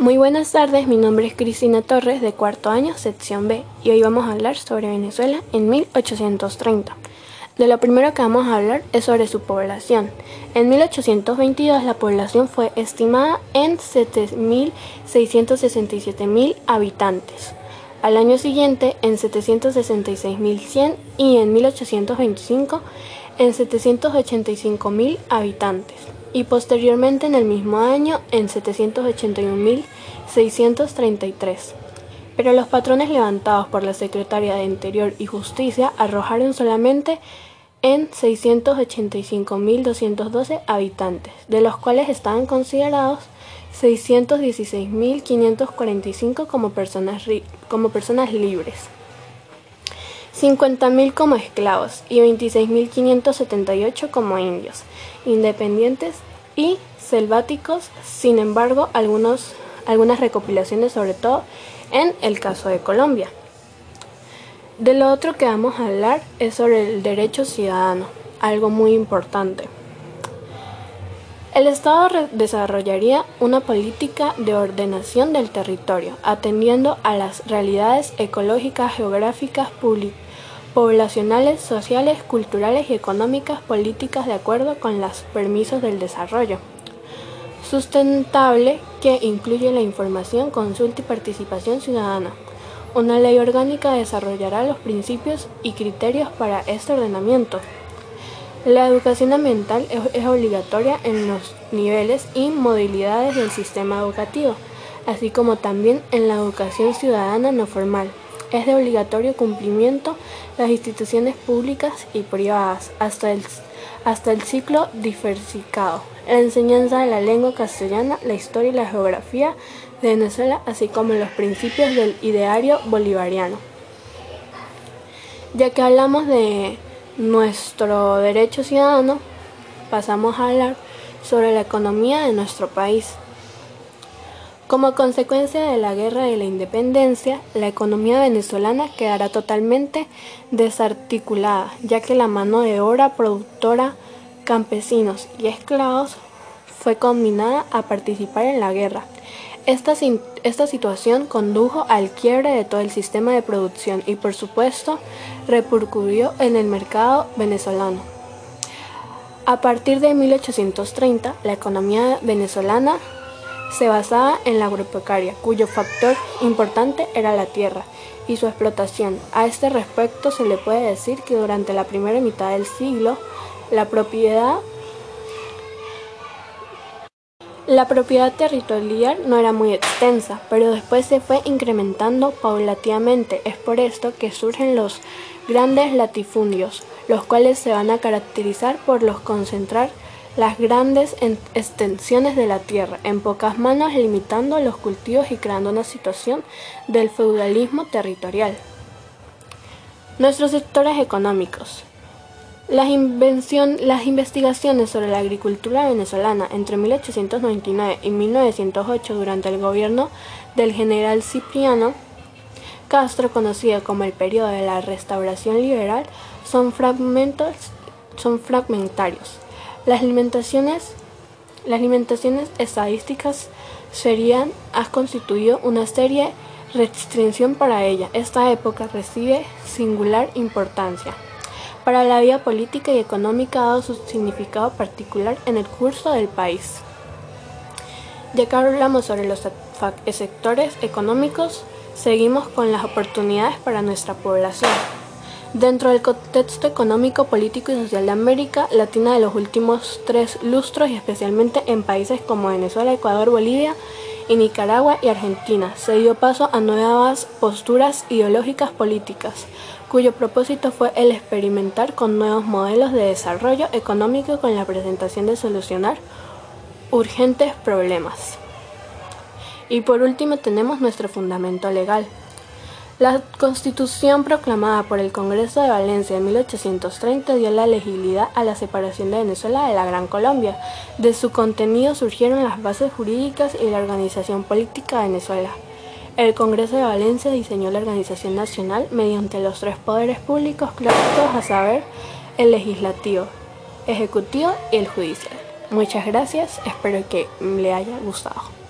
Muy buenas tardes, mi nombre es Cristina Torres de cuarto año, sección B, y hoy vamos a hablar sobre Venezuela en 1830. De lo primero que vamos a hablar es sobre su población. En 1822 la población fue estimada en 7.667.000 habitantes. Al año siguiente en 766.100 y en 1825 en 785.000 habitantes y posteriormente en el mismo año en 781.633. Pero los patrones levantados por la Secretaria de Interior y Justicia arrojaron solamente en 685.212 habitantes, de los cuales estaban considerados 616.545 como personas, como personas libres. 50.000 como esclavos y 26.578 como indios, independientes y selváticos, sin embargo, algunos, algunas recopilaciones sobre todo en el caso de Colombia. De lo otro que vamos a hablar es sobre el derecho ciudadano, algo muy importante. El Estado desarrollaría una política de ordenación del territorio, atendiendo a las realidades ecológicas, geográficas, públicas poblacionales, sociales, culturales y económicas políticas de acuerdo con los permisos del desarrollo. Sustentable que incluye la información, consulta y participación ciudadana. Una ley orgánica desarrollará los principios y criterios para este ordenamiento. La educación ambiental es obligatoria en los niveles y modalidades del sistema educativo, así como también en la educación ciudadana no formal es de obligatorio cumplimiento las instituciones públicas y privadas hasta el, hasta el ciclo diversificado, la enseñanza de la lengua castellana, la historia y la geografía de Venezuela, así como los principios del ideario bolivariano. Ya que hablamos de nuestro derecho ciudadano, pasamos a hablar sobre la economía de nuestro país. Como consecuencia de la Guerra de la Independencia, la economía venezolana quedará totalmente desarticulada, ya que la mano de obra productora, campesinos y esclavos fue combinada a participar en la guerra. Esta, esta, situación condujo al quiebre de todo el sistema de producción y por supuesto repercutió en el mercado venezolano. A partir de 1830, la economía venezolana se basaba en la agropecuaria, cuyo factor importante era la tierra y su explotación. A este respecto se le puede decir que durante la primera mitad del siglo la propiedad la propiedad territorial no era muy extensa, pero después se fue incrementando paulatinamente. Es por esto que surgen los grandes latifundios, los cuales se van a caracterizar por los concentrar las grandes extensiones de la tierra en pocas manos, limitando los cultivos y creando una situación del feudalismo territorial. Nuestros sectores económicos. Las, las, investigaciones sobre la agricultura venezolana entre 1899 y 1908 durante el gobierno del general Cipriano Castro, conocido como el periodo de la restauración liberal, son, fragmentos, son fragmentarios. Las alimentaciones, las estadísticas serían, ha constituido una serie restricción para ella. Esta época recibe singular importancia. Para la vida política y económica dado su significado particular en el curso del país. Ya que hablamos sobre los sectores económicos, seguimos con las oportunidades para nuestra población. Dentro del contexto económico, político y social de América Latina de los últimos tres lustros y especialmente en países como Venezuela, Ecuador, Bolivia y Nicaragua y Argentina, se dio paso a nuevas posturas ideológicas políticas, cuyo propósito fue el experimentar con nuevos modelos de desarrollo económico con la presentación de solucionar urgentes problemas. Y por último tenemos nuestro fundamento legal, la Constitución proclamada por el Congreso de Valencia en 1830 dio la legibilidad a la separación de Venezuela de la Gran Colombia. De su contenido surgieron las bases jurídicas y la organización política de Venezuela. El Congreso de Valencia diseñó la organización nacional mediante los tres poderes públicos clásicos, a saber, el legislativo, ejecutivo y el judicial. Muchas gracias, espero que le haya gustado.